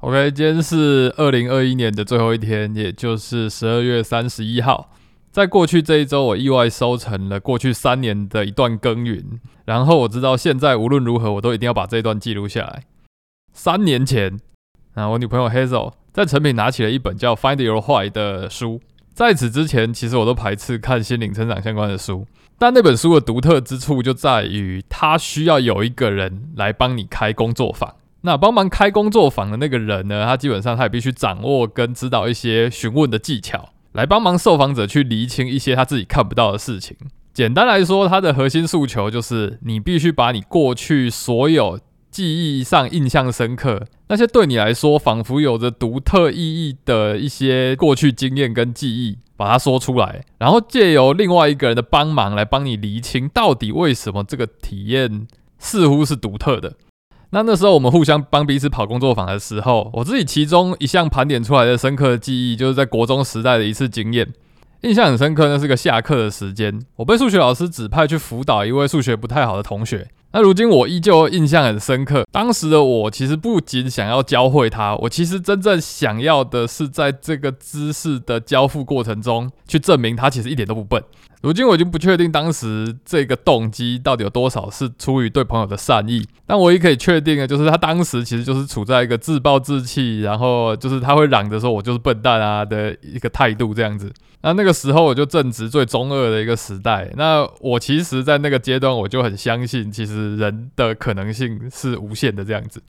OK，今天是二零二一年的最后一天，也就是十二月三十一号。在过去这一周，我意外收成了过去三年的一段耕耘。然后我知道，现在无论如何，我都一定要把这一段记录下来。三年前，啊，我女朋友 Hazel 在成品拿起了一本叫《Find Your Why》的书。在此之前，其实我都排斥看心灵成长相关的书。但那本书的独特之处就在于，它需要有一个人来帮你开工作坊。那帮忙开工作坊的那个人呢？他基本上他也必须掌握跟指导一些询问的技巧，来帮忙受访者去厘清一些他自己看不到的事情。简单来说，他的核心诉求就是你必须把你过去所有记忆上印象深刻、那些对你来说仿佛有着独特意义的一些过去经验跟记忆，把它说出来，然后借由另外一个人的帮忙来帮你厘清到底为什么这个体验似乎是独特的。那那时候我们互相帮彼此跑工作坊的时候，我自己其中一项盘点出来的深刻记忆，就是在国中时代的一次经验，印象很深刻。那是个下课的时间，我被数学老师指派去辅导一位数学不太好的同学。那如今我依旧印象很深刻。当时的我其实不仅想要教会他，我其实真正想要的是在这个知识的交付过程中，去证明他其实一点都不笨。如今我已经不确定当时这个动机到底有多少是出于对朋友的善意，但唯一可以确定的就是他当时其实就是处在一个自暴自弃，然后就是他会嚷着说我就是笨蛋啊的一个态度这样子。那那个时候我就正值最中二的一个时代，那我其实，在那个阶段我就很相信，其实人的可能性是无限的这样子。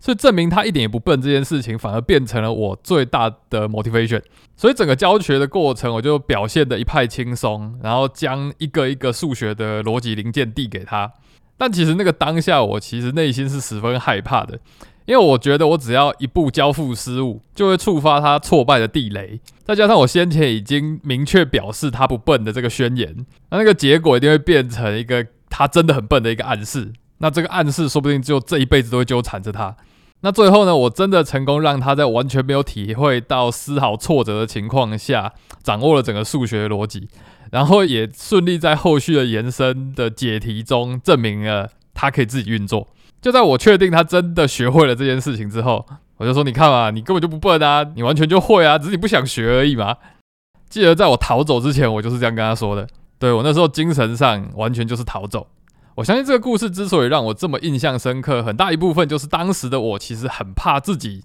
所以证明他一点也不笨这件事情，反而变成了我最大的 motivation。所以整个教学的过程，我就表现的一派轻松，然后将一个一个数学的逻辑零件递给他。但其实那个当下，我其实内心是十分害怕的，因为我觉得我只要一步交付失误，就会触发他挫败的地雷。再加上我先前已经明确表示他不笨的这个宣言，那那个结果一定会变成一个他真的很笨的一个暗示。那这个暗示说不定就这一辈子都会纠缠着他。那最后呢，我真的成功让他在完全没有体会到丝毫挫折的情况下，掌握了整个数学逻辑，然后也顺利在后续的延伸的解题中证明了他可以自己运作。就在我确定他真的学会了这件事情之后，我就说：“你看嘛，你根本就不笨啊，你完全就会啊，只是你不想学而已嘛。”记得在我逃走之前，我就是这样跟他说的。对我那时候精神上完全就是逃走。我相信这个故事之所以让我这么印象深刻，很大一部分就是当时的我其实很怕自己，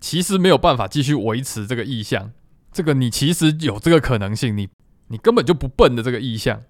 其实没有办法继续维持这个意向。这个你其实有这个可能性，你你根本就不笨的这个意向，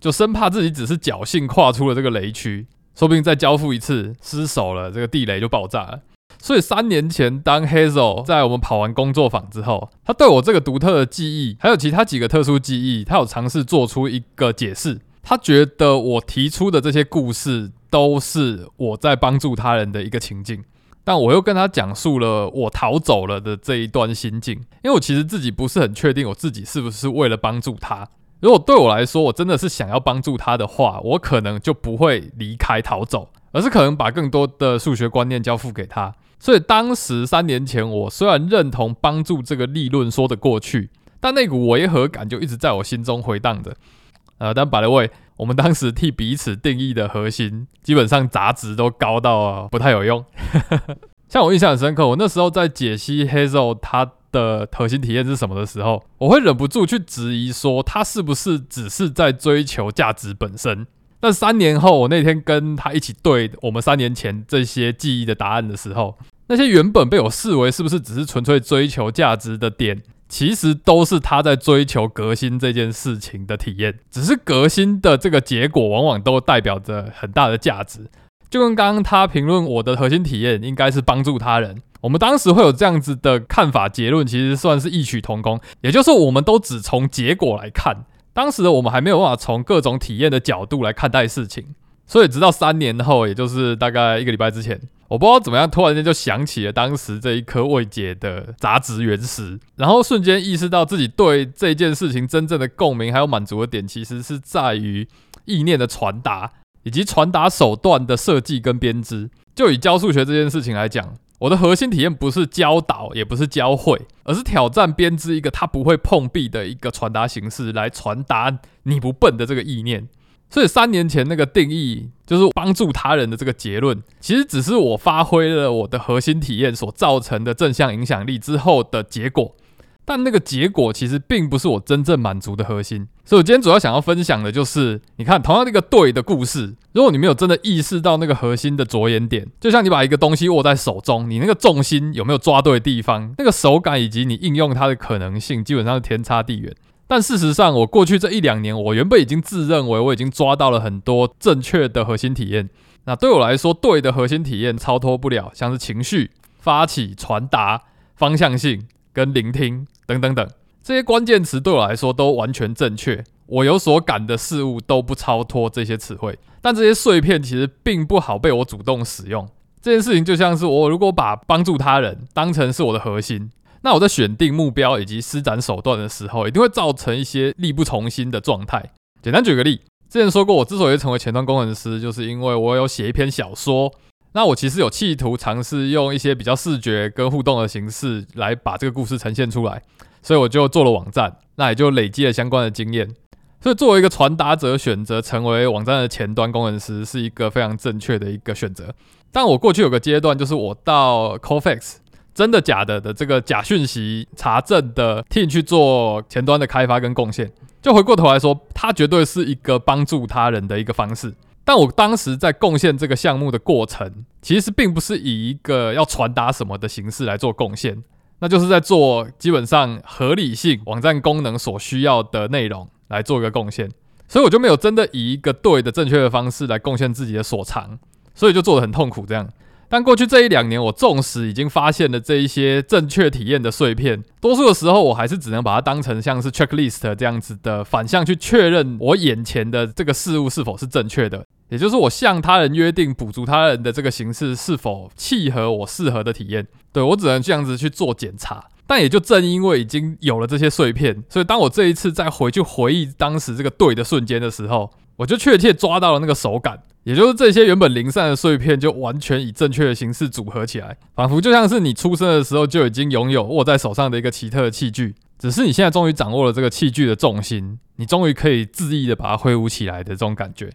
就生怕自己只是侥幸跨出了这个雷区，说不定再交付一次失手了，这个地雷就爆炸了。所以三年前，当 Hazel 在我们跑完工作坊之后，他对我这个独特的记忆，还有其他几个特殊记忆，他有尝试做出一个解释。他觉得我提出的这些故事都是我在帮助他人的一个情境，但我又跟他讲述了我逃走了的这一段心境，因为我其实自己不是很确定我自己是不是为了帮助他。如果对我来说，我真的是想要帮助他的话，我可能就不会离开逃走，而是可能把更多的数学观念交付给他。所以当时三年前，我虽然认同帮助这个利论说得过去，但那股违和感就一直在我心中回荡着。呃，但 by the way，我们当时替彼此定义的核心，基本上杂值都高到不太有用。像我印象很深刻，我那时候在解析 Hazel 他的核心体验是什么的时候，我会忍不住去质疑说，他是不是只是在追求价值本身？但三年后，我那天跟他一起对我们三年前这些记忆的答案的时候，那些原本被我视为是不是只是纯粹追求价值的点。其实都是他在追求革新这件事情的体验，只是革新的这个结果往往都代表着很大的价值。就跟刚刚他评论我的核心体验应该是帮助他人，我们当时会有这样子的看法结论，其实算是异曲同工。也就是我们都只从结果来看，当时的我们还没有办法从各种体验的角度来看待事情。所以直到三年后，也就是大概一个礼拜之前。我不知道怎么样，突然间就想起了当时这一颗未解的杂质原石，然后瞬间意识到自己对这件事情真正的共鸣还有满足的点，其实是在于意念的传达以及传达手段的设计跟编织。就以教数学这件事情来讲，我的核心体验不是教导，也不是教会，而是挑战编织一个它不会碰壁的一个传达形式，来传达你不笨的这个意念。所以三年前那个定义就是帮助他人的这个结论，其实只是我发挥了我的核心体验所造成的正向影响力之后的结果。但那个结果其实并不是我真正满足的核心，所以我今天主要想要分享的就是，你看同样那个对的故事，如果你没有真的意识到那个核心的着眼点，就像你把一个东西握在手中，你那个重心有没有抓对地方，那个手感以及你应用它的可能性，基本上是天差地远。但事实上，我过去这一两年，我原本已经自认为我已经抓到了很多正确的核心体验。那对我来说，对的核心体验超脱不了像是情绪、发起、传达、方向性。跟聆听等等等这些关键词对我来说都完全正确，我有所感的事物都不超脱这些词汇，但这些碎片其实并不好被我主动使用。这件事情就像是我如果把帮助他人当成是我的核心，那我在选定目标以及施展手段的时候，一定会造成一些力不从心的状态。简单举个例，之前说过，我之所以成为前端工程师，就是因为我有写一篇小说。那我其实有企图尝试用一些比较视觉跟互动的形式来把这个故事呈现出来，所以我就做了网站，那也就累积了相关的经验。所以作为一个传达者，选择成为网站的前端工程师是一个非常正确的一个选择。但我过去有个阶段，就是我到 Cofix 真的假的的这个假讯息查证的 team 去做前端的开发跟贡献，就回过头来说，它绝对是一个帮助他人的一个方式。但我当时在贡献这个项目的过程，其实并不是以一个要传达什么的形式来做贡献，那就是在做基本上合理性网站功能所需要的内容来做一个贡献，所以我就没有真的以一个对的正确的方式来贡献自己的所长，所以就做的很痛苦这样。但过去这一两年，我纵使已经发现了这一些正确体验的碎片，多数的时候我还是只能把它当成像是 checklist 这样子的反向去确认我眼前的这个事物是否是正确的，也就是我向他人约定补足他人的这个形式是否契合我适合的体验。对我只能这样子去做检查。但也就正因为已经有了这些碎片，所以当我这一次再回去回忆当时这个对的瞬间的时候，我就确切抓到了那个手感。也就是这些原本零散的碎片，就完全以正确的形式组合起来，仿佛就像是你出生的时候就已经拥有握在手上的一个奇特的器具，只是你现在终于掌握了这个器具的重心，你终于可以恣意的把它挥舞起来的这种感觉。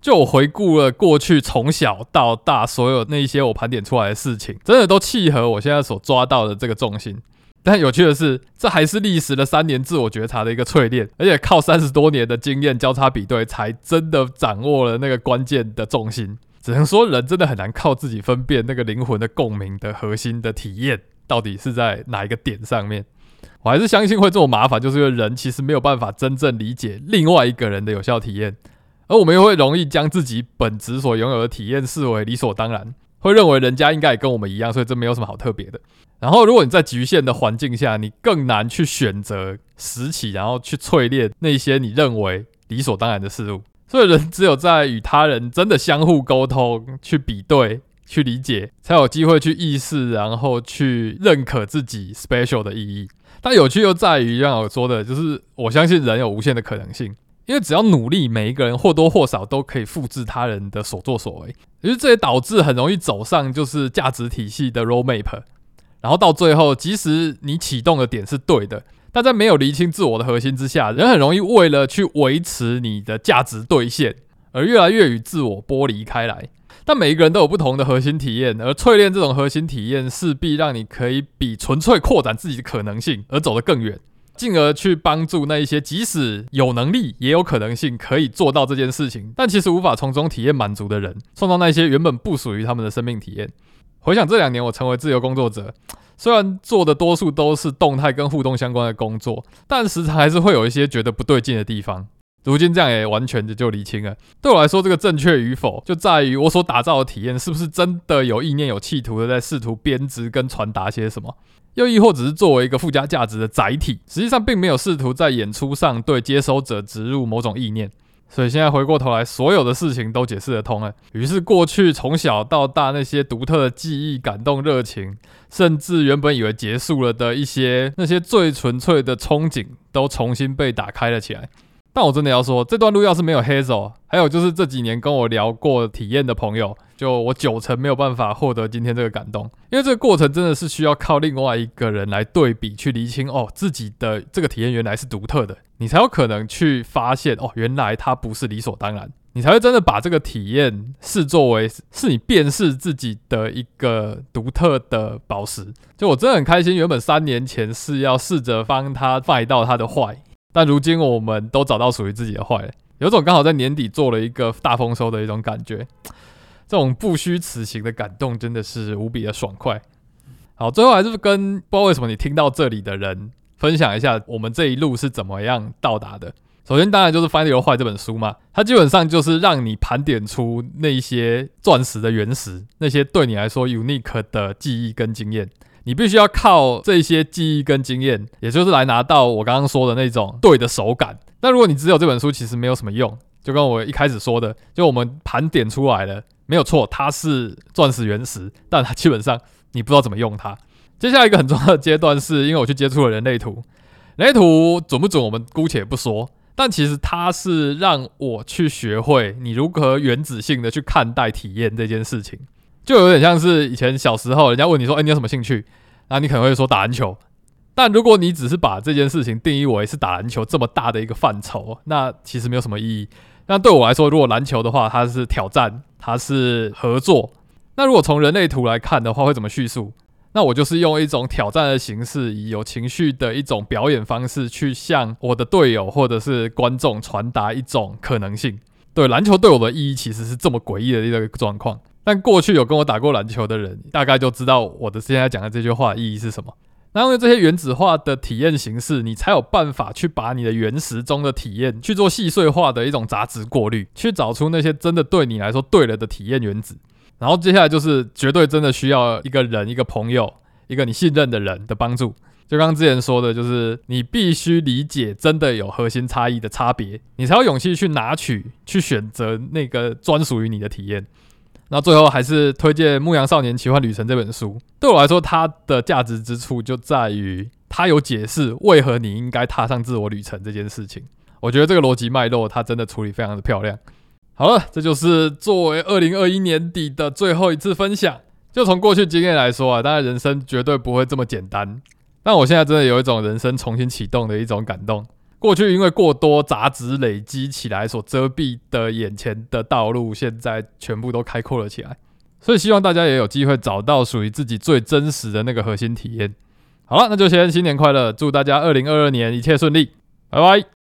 就我回顾了过去从小到大所有那一些我盘点出来的事情，真的都契合我现在所抓到的这个重心。但有趣的是，这还是历时了三年自我觉察的一个淬炼，而且靠三十多年的经验交叉比对，才真的掌握了那个关键的重心。只能说，人真的很难靠自己分辨那个灵魂的共鸣的核心的体验到底是在哪一个点上面。我还是相信会这么麻烦，就是因为人其实没有办法真正理解另外一个人的有效体验，而我们又会容易将自己本质所拥有的体验视为理所当然。会认为人家应该也跟我们一样，所以这没有什么好特别的。然后，如果你在局限的环境下，你更难去选择拾起，然后去淬炼那些你认为理所当然的事物。所以，人只有在与他人真的相互沟通、去比对、去理解，才有机会去意识，然后去认可自己 special 的意义。但有趣又在于，像我说的，就是我相信人有无限的可能性。因为只要努力，每一个人或多或少都可以复制他人的所作所为，于是这也导致很容易走上就是价值体系的 roadmap，然后到最后，即使你启动的点是对的，但在没有厘清自我的核心之下，人很容易为了去维持你的价值兑现，而越来越与自我剥离开来。但每一个人都有不同的核心体验，而淬炼这种核心体验，势必让你可以比纯粹扩展自己的可能性而走得更远。进而去帮助那一些即使有能力也有可能性可以做到这件事情，但其实无法从中体验满足的人，创造那些原本不属于他们的生命体验。回想这两年我成为自由工作者，虽然做的多数都是动态跟互动相关的工作，但时常还是会有一些觉得不对劲的地方。如今这样也完全的就理清了。对我来说，这个正确与否，就在于我所打造的体验是不是真的有意念、有企图的在试图编织跟传达些什么。又亦或只是作为一个附加价值的载体，实际上并没有试图在演出上对接收者植入某种意念。所以现在回过头来，所有的事情都解释得通了。于是过去从小到大那些独特的记忆、感动、热情，甚至原本以为结束了的一些那些最纯粹的憧憬，都重新被打开了起来。但我真的要说，这段路要是没有 Hazel，还有就是这几年跟我聊过体验的朋友。就我九成没有办法获得今天这个感动，因为这个过程真的是需要靠另外一个人来对比去厘清哦，自己的这个体验原来是独特的，你才有可能去发现哦，原来它不是理所当然。你才会真的把这个体验视作为是你辨识自己的一个独特的宝石。就我真的很开心，原本三年前是要试着帮他卖到他的坏，但如今我们都找到属于自己的坏，有种刚好在年底做了一个大丰收的一种感觉。这种不虚此行的感动真的是无比的爽快。好，最后还是跟不知道为什么你听到这里的人分享一下，我们这一路是怎么样到达的。首先，当然就是《Find Your Why》这本书嘛，它基本上就是让你盘点出那些钻石的原石，那些对你来说 unique 的记忆跟经验。你必须要靠这些记忆跟经验，也就是来拿到我刚刚说的那种对的手感。但如果你只有这本书，其实没有什么用。就跟我一开始说的，就我们盘点出来了，没有错，它是钻石原石，但它基本上你不知道怎么用它。接下来一个很重要的阶段，是因为我去接触了人类图，人类图准不准，我们姑且不说。但其实它是让我去学会你如何原子性的去看待体验这件事情，就有点像是以前小时候人家问你说：“哎，你有什么兴趣？”那你可能会说打篮球。但如果你只是把这件事情定义为是打篮球这么大的一个范畴，那其实没有什么意义。那对我来说，如果篮球的话，它是挑战，它是合作。那如果从人类图来看的话，会怎么叙述？那我就是用一种挑战的形式，以有情绪的一种表演方式，去向我的队友或者是观众传达一种可能性。对篮球对我的意义，其实是这么诡异的一个状况。但过去有跟我打过篮球的人，大概就知道我的现在讲的这句话意义是什么。那因为这些原子化的体验形式，你才有办法去把你的原石中的体验去做细碎化的一种杂质过滤，去找出那些真的对你来说对了的体验原子。然后接下来就是绝对真的需要一个人、一个朋友、一个你信任的人的帮助。就刚刚之前说的，就是你必须理解真的有核心差异的差别，你才有勇气去拿取、去选择那个专属于你的体验。那最后还是推荐《牧羊少年奇幻旅程》这本书。对我来说，它的价值之处就在于它有解释为何你应该踏上自我旅程这件事情。我觉得这个逻辑脉络，它真的处理非常的漂亮。好了，这就是作为二零二一年底的最后一次分享。就从过去经验来说啊，当然人生绝对不会这么简单。但我现在真的有一种人生重新启动的一种感动。过去因为过多杂质累积起来所遮蔽的眼前的道路，现在全部都开阔了起来。所以希望大家也有机会找到属于自己最真实的那个核心体验。好了，那就先新年快乐，祝大家二零二二年一切顺利，拜拜。